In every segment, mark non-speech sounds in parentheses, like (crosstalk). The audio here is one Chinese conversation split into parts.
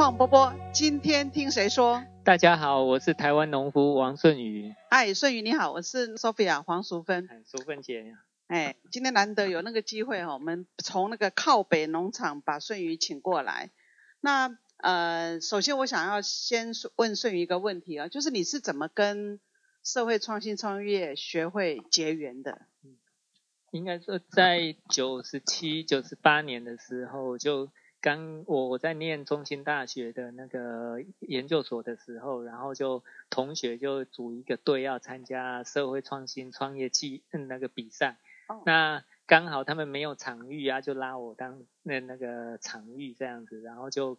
创波波，今天听谁说？大家好，我是台湾农夫王顺宇。嗨，顺宇你好，我是 Sophia 黄淑芬。哎，淑芬姐，哎，今天难得有那个机会哈，我们从那个靠北农场把顺宇请过来。那呃，首先我想要先问顺宇一个问题啊，就是你是怎么跟社会创新创业学会结缘的？应该说在九十七、九十八年的时候就。刚我我在念中心大学的那个研究所的时候，然后就同学就组一个队要参加社会创新创业季那个比赛，那刚好他们没有场域啊，就拉我当那那个场域这样子，然后就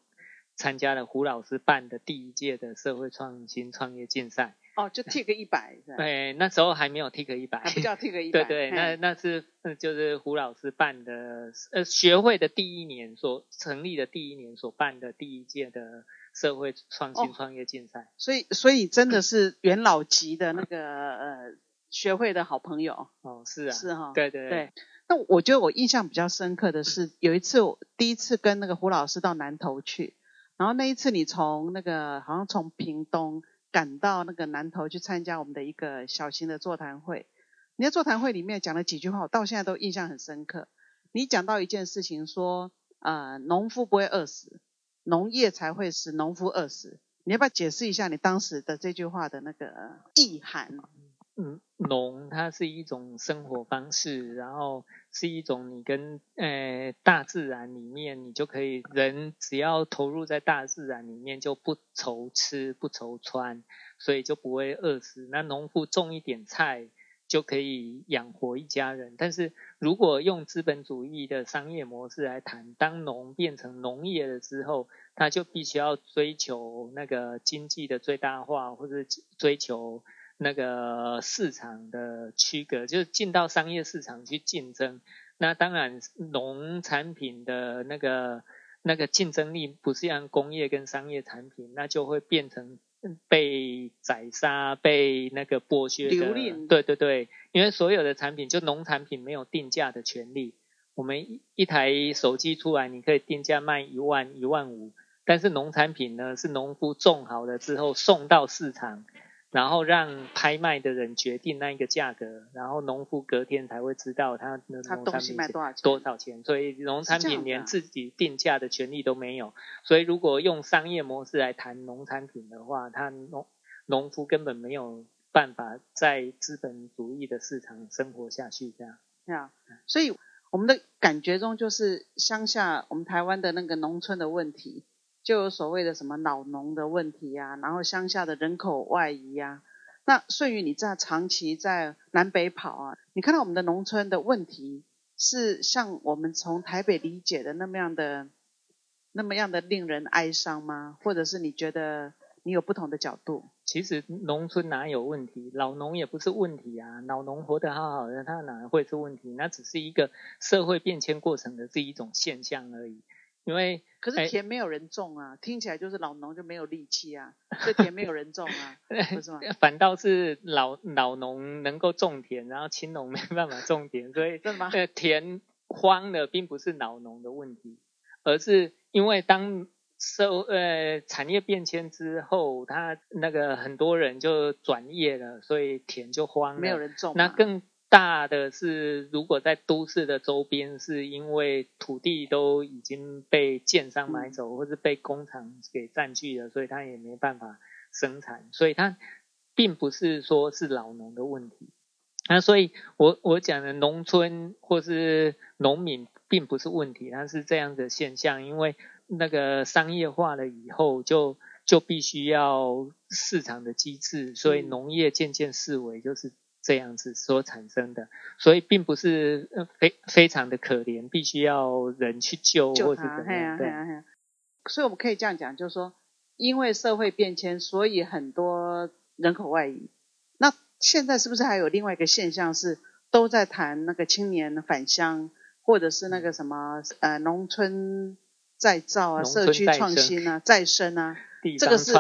参加了胡老师办的第一届的社会创新创业竞赛。哦，就 T 个一百，对，那时候还没有 T 个一百，还不叫 T 个 (laughs) 一百，对对，那那是就是胡老师办的，呃，学会的第一年所成立的第一年所办的第一届的社会创新创业竞赛，所以所以真的是元老级的那个呃学会的好朋友，哦，是啊，是哈，对对对，那我觉得我印象比较深刻的是有一次我第一次跟那个胡老师到南投去，然后那一次你从那个好像从屏东。赶到那个南头去参加我们的一个小型的座谈会，你在座谈会里面讲了几句话，我到现在都印象很深刻。你讲到一件事情，说呃农夫不会饿死，农业才会使农夫饿死。你要不要解释一下你当时的这句话的那个意涵？嗯，农它是一种生活方式，然后是一种你跟呃大自然里面，你就可以人只要投入在大自然里面，就不愁吃不愁穿，所以就不会饿死。那农夫种一点菜就可以养活一家人。但是如果用资本主义的商业模式来谈，当农变成农业了之后，他就必须要追求那个经济的最大化，或者追求。那个市场的区隔，就是进到商业市场去竞争。那当然，农产品的那个那个竞争力不是像工业跟商业产品，那就会变成被宰杀、被那个剥削的。对对对，因为所有的产品，就农产品没有定价的权利。我们一一台手机出来，你可以定价卖一万、一万五，但是农产品呢，是农夫种好了之后送到市场。然后让拍卖的人决定那一个价格，然后农夫隔天才会知道他的农产品多少钱。所以农产品连自己定价的权利都没有。所以如果用商业模式来谈农产品的话，他农农夫根本没有办法在资本主义的市场生活下去。这样，对啊。所以我们的感觉中就是乡下，我们台湾的那个农村的问题。就有所谓的什么老农的问题呀，然后乡下的人口外移呀。那顺宇你在长期在南北跑啊，你看到我们的农村的问题是像我们从台北理解的那么样的那么样的令人哀伤吗？或者是你觉得你有不同的角度？其实农村哪有问题？老农也不是问题啊，老农活得好好的，他哪会是问题？那只是一个社会变迁过程的这一种现象而已。因为可是田没有人种啊，听起来就是老农就没有力气啊，这田没有人种啊，(laughs) 不是吗？反倒是老老农能够种田，然后青农没办法种田，所以 (laughs) 真的吗？田荒的并不是老农的问题，而是因为当收呃产业变迁之后，他那个很多人就转业了，所以田就荒了，没有人种，那更。大的是，如果在都市的周边，是因为土地都已经被建商买走，或是被工厂给占据了，所以他也没办法生产，所以他并不是说是老农的问题。那所以我我讲的农村或是农民并不是问题，它是这样的现象，因为那个商业化了以后，就就必须要市场的机制，所以农业渐渐视为就是。这样子所产生的，所以并不是非非常的可怜，必须要人去救或是怎么样。对啊，所以我们可以这样讲，就是说，因为社会变迁，所以很多人口外移。那现在是不是还有另外一个现象是，都在谈那个青年返乡，或者是那个什么呃农村再造啊、社区创新啊、再生啊？这个是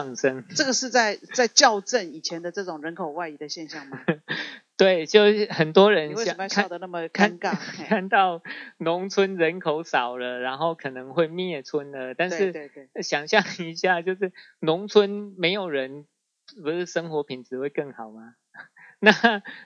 这个是在在校正以前的这种人口外移的现象吗？(laughs) 对，就是很多人想笑得那么尴尬，(laughs) 看到农村人口少了，然后可能会灭村了。但是想象一下，就是农村没有人，不是生活品质会更好吗？(laughs) 那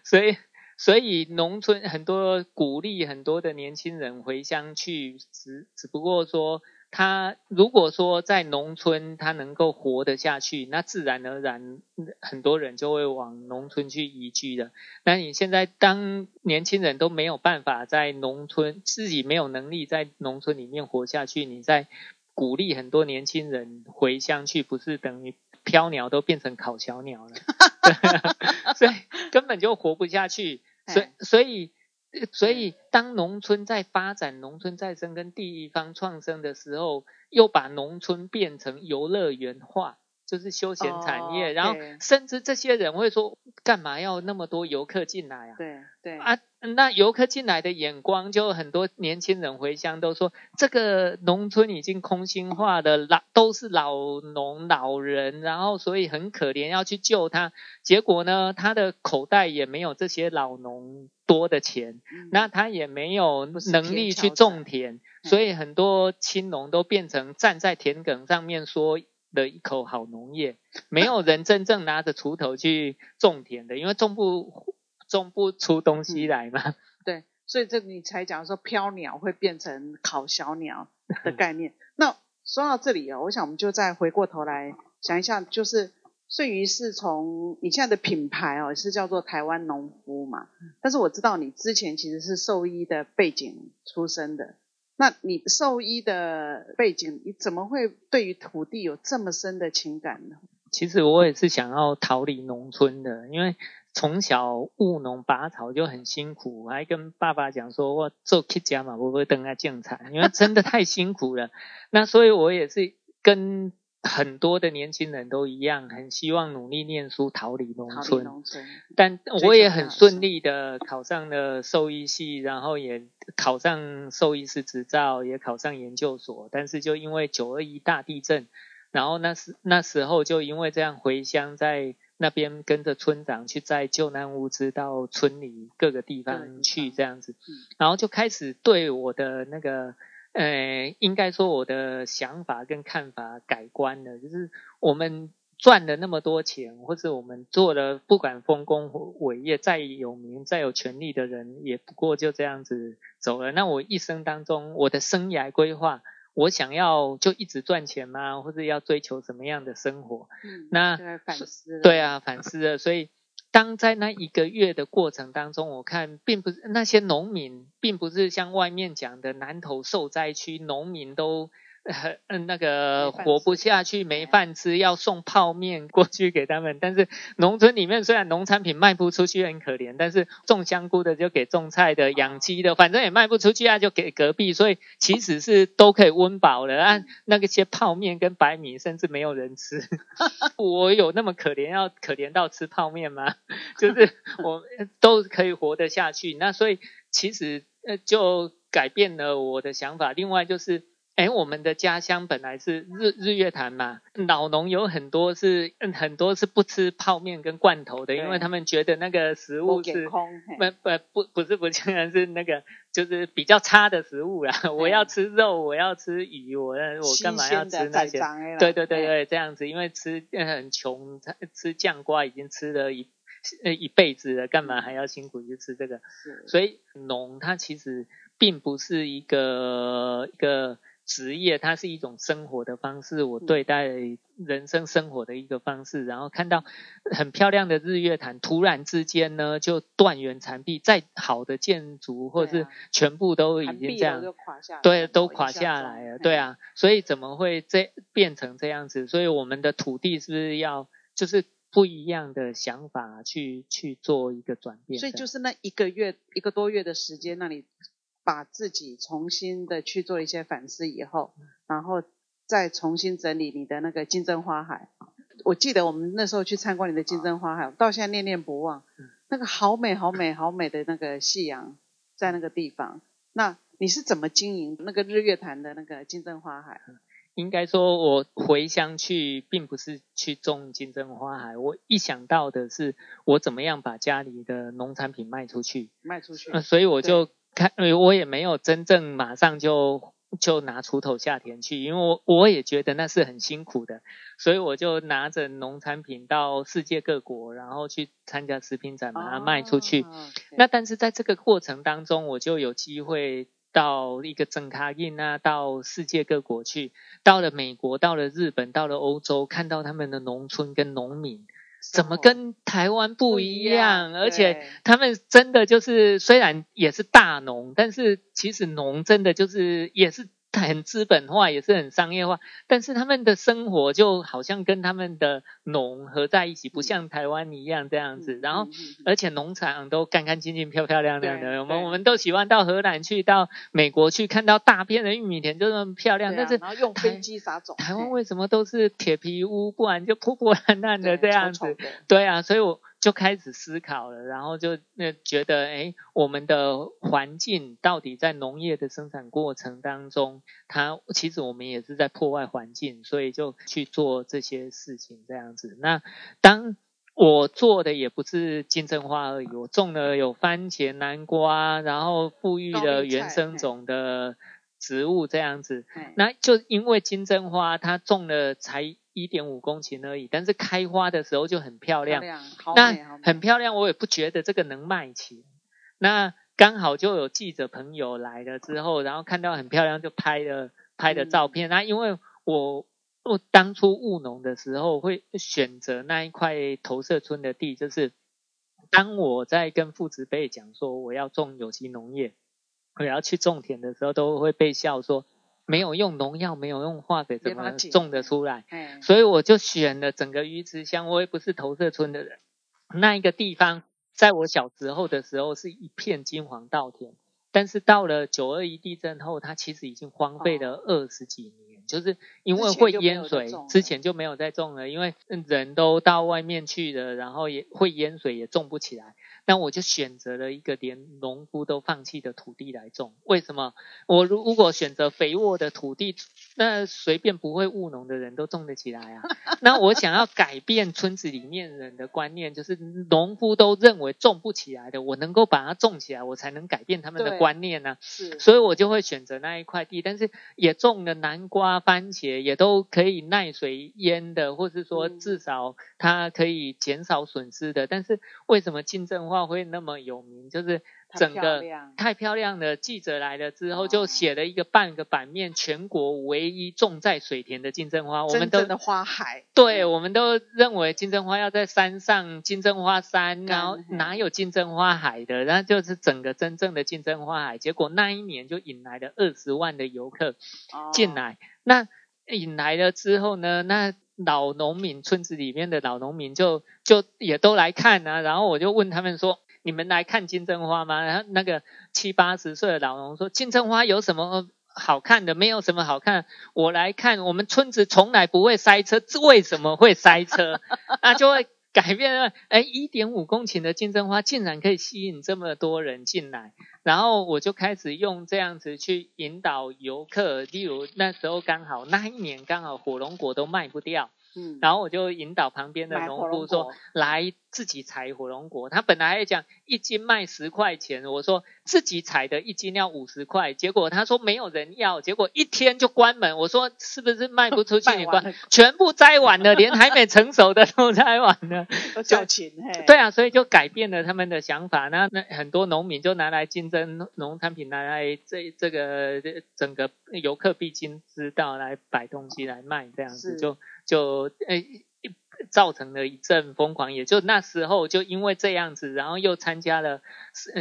所以所以农村很多鼓励很多的年轻人回乡去，只只不过说。他如果说在农村他能够活得下去，那自然而然很多人就会往农村去移居的。那你现在当年轻人都没有办法在农村，自己没有能力在农村里面活下去，你在鼓励很多年轻人回乡去，不是等于飘鸟都变成烤小鸟了？(laughs) 所以根本就活不下去。所以所以。所以，当农村在发展、农村再生跟地方创生的时候，又把农村变成游乐园化。就是休闲产业，然后甚至这些人会说，干嘛要那么多游客进来啊？对对啊，那游客进来的眼光，就很多年轻人回乡都说，这个农村已经空心化的老都是老农老人，然后所以很可怜，要去救他。结果呢，他的口袋也没有这些老农多的钱，那他也没有能力去种田，所以很多青农都变成站在田埂上面说。的一口好农业，没有人真正拿着锄头去种田的，因为种不种不出东西来嘛。(laughs) 对，所以这你才讲说飘鸟会变成烤小鸟 (laughs) 的概念。那说到这里啊，我想我们就再回过头来想一下，就是顺鱼是从你现在的品牌哦，是叫做台湾农夫嘛，但是我知道你之前其实是兽医的背景出身的。那你兽医的背景，你怎么会对于土地有这么深的情感呢？其实我也是想要逃离农村的，因为从小务农拔草就很辛苦，还跟爸爸讲说，我做客家嘛，我会等他种菜，因为真的太辛苦了。(laughs) 那所以我也是跟。很多的年轻人都一样，很希望努力念书，逃离农村。但我也很顺利的考上了兽医系，然后也考上兽医师执照，也考上研究所。但是就因为九二一大地震，然后那时那时候就因为这样回乡，在那边跟着村长去载救难物资到村里各个地方去这样子，然后就开始对我的那个。呃，应该说我的想法跟看法改观了，就是我们赚了那么多钱，或者我们做了不管丰功伟业，再有名、再有权力的人，也不过就这样子走了。那我一生当中，我的生涯规划，我想要就一直赚钱吗？或者要追求什么样的生活？嗯，那反思，对啊，反思了，所以。当在那一个月的过程当中，我看并不是那些农民，并不是像外面讲的南投受灾区农民都。(laughs) 嗯，那个活不下去，没饭吃，要送泡面过去给他们。但是农村里面虽然农产品卖不出去，很可怜，但是种香菇的就给种菜的，养鸡的，反正也卖不出去啊，就给隔壁。所以其实是都可以温饱的。按那个些泡面跟白米，甚至没有人吃。(laughs) 我有那么可怜，要可怜到吃泡面吗？(laughs) 就是我都可以活得下去。那所以其实呃，就改变了我的想法。另外就是。哎，我们的家乡本来是日日月潭嘛，老农有很多是很多是不吃泡面跟罐头的，因为他们觉得那个食物是不不不不是不竟然是那个就是比较差的食物啦。(laughs) 我要吃肉，我要吃鱼，我我干嘛要吃那些？对对对对，这样子，因为吃很穷，吃酱瓜已经吃了一一辈子了，干嘛还要辛苦去吃这个？所以农它其实并不是一个一个。职业，它是一种生活的方式，我对待人生生活的一个方式。然后看到很漂亮的日月潭，突然之间呢就断垣残壁，再好的建筑或者是全部都已经这样，对，都垮下来了。对啊，所以怎么会这变成这样子？所以我们的土地是不是要就是不一样的想法去去做一个转变。所以就是那一个月一个多月的时间，那你把自己重新的去做一些反思以后，然后再重新整理你的那个金针花海。我记得我们那时候去参观你的金针花海，到现在念念不忘。那个好美好美好美的那个夕阳在那个地方。那你是怎么经营那个日月潭的那个金针花海？应该说，我回乡去，并不是去种金针花海。我一想到的是，我怎么样把家里的农产品卖出去，卖出去。所以我就看，我也没有真正马上就就拿锄头下田去，因为我我也觉得那是很辛苦的，所以我就拿着农产品到世界各国，然后去参加食品展，把它卖出去。那但是在这个过程当中，我就有机会。到一个整卡印啊，到世界各国去，到了美国，到了日本，到了欧洲，看到他们的农村跟农民怎么跟台湾不一样，而且他们真的就是虽然也是大农，但是其实农真的就是也是。很资本化，也是很商业化，但是他们的生活就好像跟他们的农合在一起，不像台湾一样这样子。然后，而且农场都干干净净、漂漂亮亮的。我们我们都喜欢到荷兰去，到美国去，看到大片的玉米田就那么漂亮。但是，然后用飞机撒种。台湾为什么都是铁皮屋，不然就破破烂烂的这样子？对啊，所以我。就开始思考了，然后就那觉得，哎，我们的环境到底在农业的生产过程当中，它其实我们也是在破坏环境，所以就去做这些事情这样子。那当我做的也不是金针花而已，我种了有番茄、南瓜，然后富裕的原生种的植物这样子。那就因为金针花，它种了才。一点五公顷而已，但是开花的时候就很漂亮。那很漂亮，我也不觉得这个能卖钱。那刚好就有记者朋友来了之后，然后看到很漂亮，就拍了拍的照片。那因为我我当初务农的时候，会选择那一块投射村的地，就是当我在跟父子辈讲说我要种有机农业，我要去种田的时候，都会被笑说。没有用农药，没有用化肥，怎么种得出来？所以我就选了整个鱼池乡。我也不是投射村的人，那一个地方，在我小时候的时候是一片金黄稻田，但是到了九二一地震后，它其实已经荒废了二十几年，就是因为会淹水，之前就没有再种了，因为人都到外面去了，然后也会淹水，也种不起来。那我就选择了一个连农夫都放弃的土地来种。为什么？我如如果选择肥沃的土地，那随便不会务农的人都种得起来啊。(laughs) 那我想要改变村子里面人的观念，就是农夫都认为种不起来的，我能够把它种起来，我才能改变他们的观念呢。是，所以我就会选择那一块地，但是也种了南瓜、番茄，也都可以耐水淹的，或是说至少它可以减少损失的。但是为什么竞争？会那么有名，就是整个太漂亮的记者来了之后，就写了一个半个版面，全国唯一种在水田的金针花。我们的花海，对，我们都认为金针花要在山上，金针花山，然后哪有金针花海的？然后就是整个真正的金针花海。结果那一年就引来了二十万的游客进来。那引来了之后呢？那老农民村子里面的老农民就就也都来看啊，然后我就问他们说：“你们来看金针花吗？”然后那个七八十岁的老农说：“金针花有什么好看的？没有什么好看。我来看，我们村子从来不会塞车，为什么会塞车？那就会改变了。哎，一点五公顷的金针花竟然可以吸引这么多人进来。然后我就开始用这样子去引导游客，例如那时候刚好那一年刚好火龙果都卖不掉，嗯，然后我就引导旁边的农夫说来。自己采火龙果，他本来还讲一斤卖十块钱，我说自己采的一斤要五十块，结果他说没有人要，结果一天就关门。我说是不是卖不出去？(laughs) 你关，全部摘完了，连还没成熟的都摘完了，(laughs) 都交钱嘿。对啊，所以就改变了他们的想法。那那很多农民就拿来竞争农产品，拿来这这个整个游客必经之道来摆东西来卖，这样子就就诶。造成了一阵疯狂。也就那时候，就因为这样子，然后又参加了，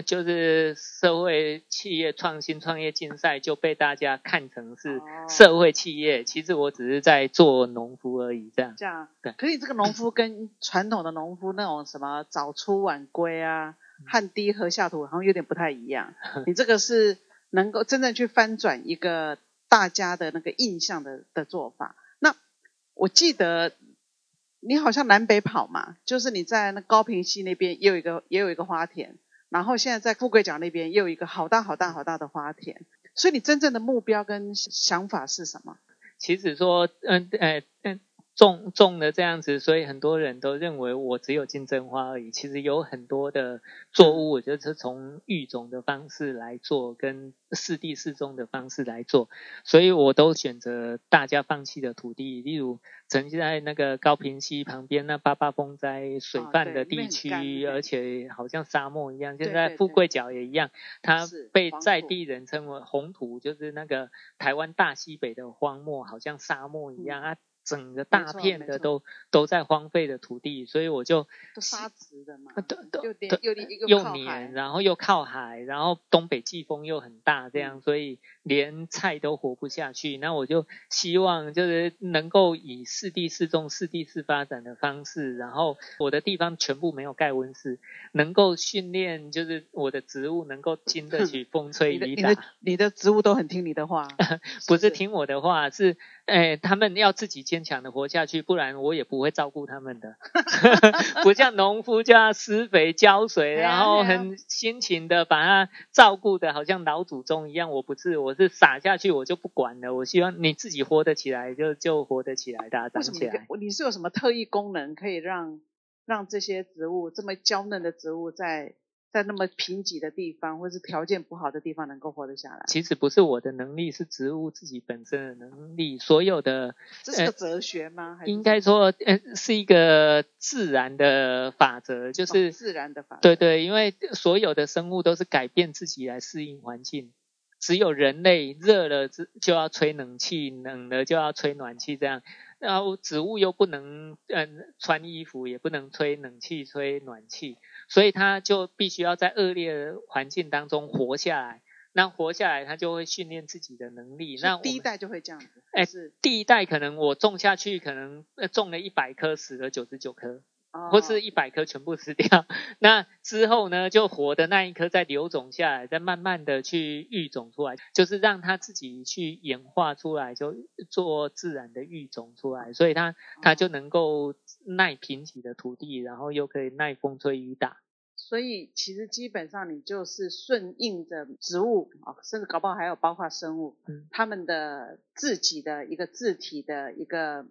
就是社会企业创新创业竞赛，就被大家看成是社会企业。其实我只是在做农夫而已，这样。这样。对。可是这个农夫跟传统的农夫那种什么早出晚归啊，汗滴禾下土，好像有点不太一样。(laughs) 你这个是能够真正去翻转一个大家的那个印象的的做法。我记得你好像南北跑嘛，就是你在那高平溪那边也有一个也有一个花田，然后现在在富贵角那边也有一个好大好大好大的花田。所以你真正的目标跟想法是什么？其实说，嗯，呃，嗯。种种的这样子，所以很多人都认为我只有金针花而已。其实有很多的作物，我觉得是从育种的方式来做，跟适地适种的方式来做，所以我都选择大家放弃的土地，例如曾经在那个高平溪旁边那八八风灾水泛的地区，而且好像沙漠一样。现在富贵角也一样，它被在地人称为红土，就是那个台湾大西北的荒漠，好像沙漠一样啊。整个大片的都都在荒废的土地，所以我就都沙质的嘛，都都又又又黏，然后又靠海，然后东北季风又很大，这样所以连菜都活不下去。那我就希望就是能够以四地四种、四地四发展的方式，然后我的地方全部没有盖温室，能够训练就是我的植物能够经得起风 (laughs) 吹雨打。你的你的植物都很听你的话，(laughs) 不是听我的话，是哎他们要自己。坚强的活下去，不然我也不会照顾他们的。(laughs) 不像农夫就要施肥浇水，然后很辛勤的把它照顾的，好像老祖宗一样。我不是，我是撒下去我就不管了。我希望你自己活得起来，就就活得起来，大家长起来。你是有什么特异功能，可以让让这些植物这么娇嫩的植物在？在那么贫瘠的地方，或是条件不好的地方，能够活得下来。其实不是我的能力，是植物自己本身的能力。所有的这是个哲学吗？还是应该说，呃，是一个自然的法则，就是自然的法。对对，因为所有的生物都是改变自己来适应环境，只有人类热了就就要吹冷气，冷了就要吹暖气，这样。然后植物又不能嗯穿衣服，也不能吹冷气、吹暖气。所以它就必须要在恶劣的环境当中活下来。那活下来，它就会训练自己的能力。那第一代就会这样子。哎，是第一代可能我种下去，可能种了一百棵，死了九十九棵，或是一百棵全部死掉。(laughs) 那之后呢，就活的那一颗再留种下来，再慢慢的去育种出来，就是让它自己去演化出来，就做自然的育种出来。所以它它就能够耐贫瘠的土地，然后又可以耐风吹雨打。所以其实基本上你就是顺应着植物啊，甚至搞不好还有包括生物，嗯，他们的自己的一个自体的一个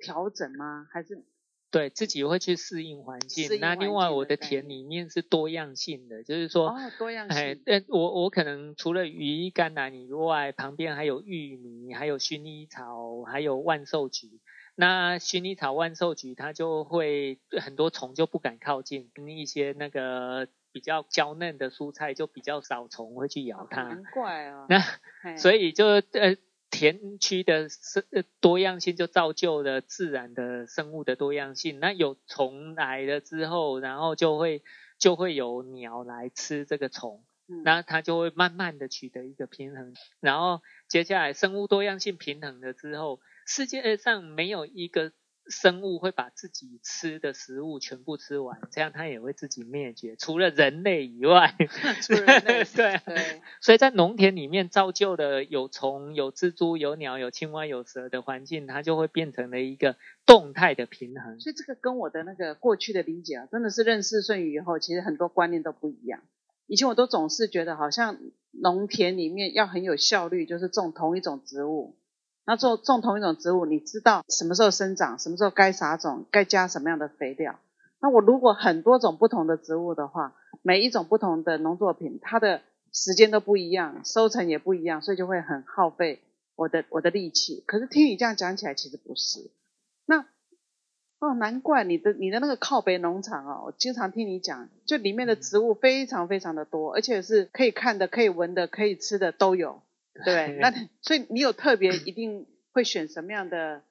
调整吗？还是对自己会去适应环境？那另外我的田里面是多样性的，就是说哦多样性。哎，我我可能除了鱼甘蓝以外，旁边还有玉米，还有薰衣草，还有万寿菊。那薰衣草、万寿菊，它就会很多虫就不敢靠近，跟一些那个比较娇嫩的蔬菜就比较少虫会去咬它。难怪啊！那所以就呃田区的生多样性就造就了自然的生物的多样性。那有虫来了之后，然后就会就会有鸟来吃这个虫，那它就会慢慢的取得一个平衡。然后接下来生物多样性平衡了之后。世界上没有一个生物会把自己吃的食物全部吃完，这样它也会自己灭绝。除了人类以外，(laughs) 除了人类，对对。所以在农田里面造就的有虫、有蜘蛛、有鸟、有青蛙、有蛇的环境，它就会变成了一个动态的平衡。所以这个跟我的那个过去的理解啊，真的是认识顺宇以后，其实很多观念都不一样。以前我都总是觉得，好像农田里面要很有效率，就是种同一种植物。那种种同一种植物，你知道什么时候生长，什么时候该撒种，该加什么样的肥料。那我如果很多种不同的植物的话，每一种不同的农作品，它的时间都不一样，收成也不一样，所以就会很耗费我的我的力气。可是听你这样讲起来，其实不是。那哦，难怪你的你的那个靠北农场哦，我经常听你讲，就里面的植物非常非常的多，而且是可以看的、可以闻的、可以吃的都有。对，那所以你有特别一定会选什么样的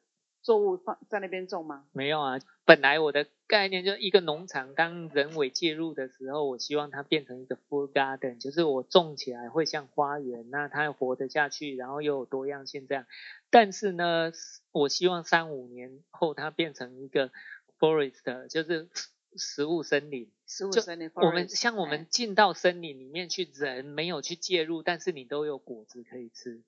作物放在那边种吗？没有啊，本来我的概念就是一个农场，当人为介入的时候，我希望它变成一个 full garden，就是我种起来会像花园，那它活得下去，然后又有多样性这样。但是呢，我希望三五年后它变成一个 forest，就是食物森林。食物森林，我们像我们进到森林里面去，人没有去介入，但是你都有果子可以吃。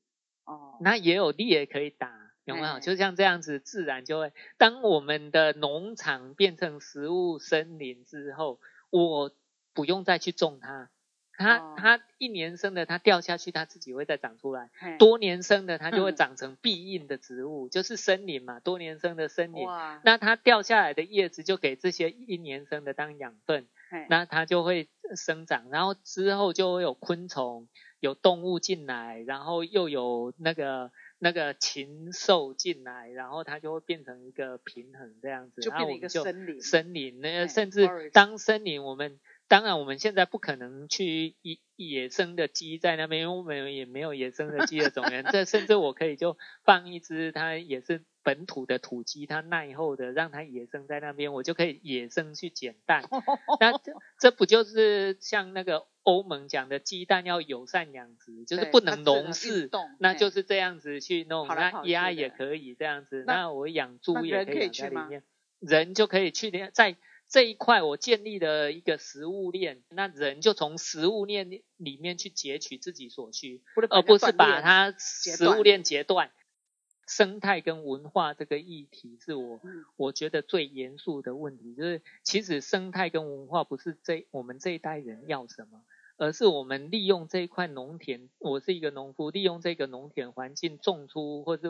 哦，那也有猎可以打。有没有？就像这样子，自然就会。当我们的农场变成食物森林之后，我不用再去种它，它它一年生的，它掉下去，它自己会再长出来。多年生的，它就会长成必应的植物，就是森林嘛。多年生的森林，那它掉下来的叶子就给这些一年生的当养分，那它就会生长，然后之后就会有昆虫、有动物进来，然后又有那个。那个禽兽进来，然后它就会变成一个平衡这样子，就变成一个森林。森林，那甚至当森林，我们当然我们现在不可能去野野生的鸡在那边，因为我们也没有野生的鸡的种源。这甚至我可以就放一只，它也是本土的土鸡，它耐候的，让它野生在那边，我就可以野生去捡蛋。(laughs) 那这这不就是像那个？欧盟讲的鸡蛋要友善养殖，就是不能笼式，那就是这样子去弄。那鸭也可以这样子，那我养猪也可以养在里面，人就可以去在这一块我建立了一个食物链，那人就从食物链里面去截取自己所需，而不是把它食物链截断。生态跟文化这个议题是我我觉得最严肃的问题，就是其实生态跟文化不是这我们这一代人要什么。而是我们利用这一块农田，我是一个农夫，利用这个农田环境种出，或是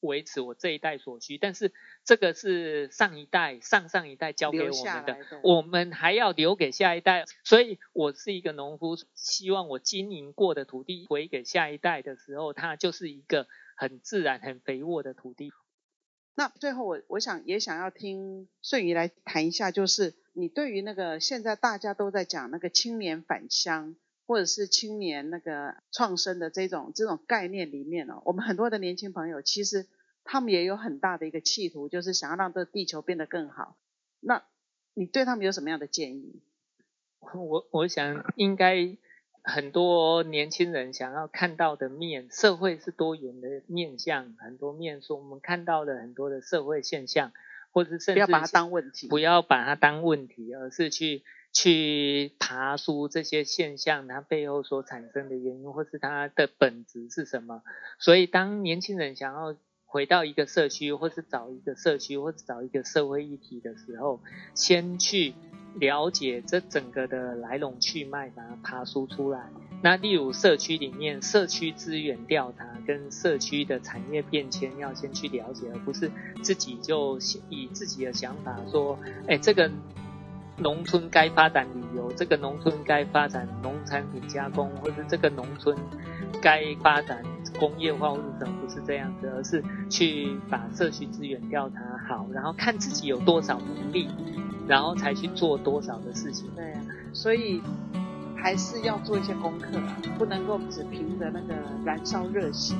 维持我这一代所需。但是这个是上一代、上上一代交给我们的，我们还要留给下一代。所以我是一个农夫，希望我经营过的土地回给下一代的时候，它就是一个很自然、很肥沃的土地。那最后我我想也想要听顺宇来谈一下，就是你对于那个现在大家都在讲那个青年返乡，或者是青年那个创生的这种这种概念里面哦，我们很多的年轻朋友其实他们也有很大的一个企图，就是想要让这个地球变得更好。那你对他们有什么样的建议？我我想应该。很多年轻人想要看到的面，社会是多元的面相，很多面说我们看到的很多的社会现象，或者甚至不要把它当问题，不要把它当问题，而是去去爬出这些现象，它背后所产生的原因，或是它的本质是什么。所以，当年轻人想要回到一个社区，或是找一个社区，或者找一个社会议题的时候，先去。了解这整个的来龙去脉，把它爬梳出来。那例如社区里面社区资源调查跟社区的产业变迁，要先去了解，而不是自己就以自己的想法说，哎，这个农村该发展旅游，这个农村该发展农产品加工，或者这个农村该发展工业化或者什么，不是这样子，而是去把社区资源调查好，然后看自己有多少能力。然后才去做多少的事情？对啊，所以还是要做一些功课，不能够只凭着那个燃烧热血，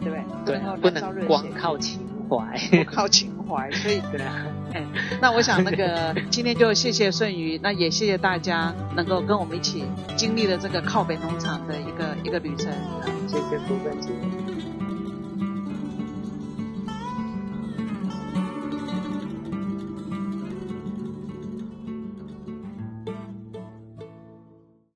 对不对？对，不能光靠情怀，靠情怀。所以，对啊，(laughs) 哎，那我想那个 (laughs) 今天就谢谢顺宇，那也谢谢大家能够跟我们一起经历了这个靠北农场的一个一个旅程。谢谢苏芬姐。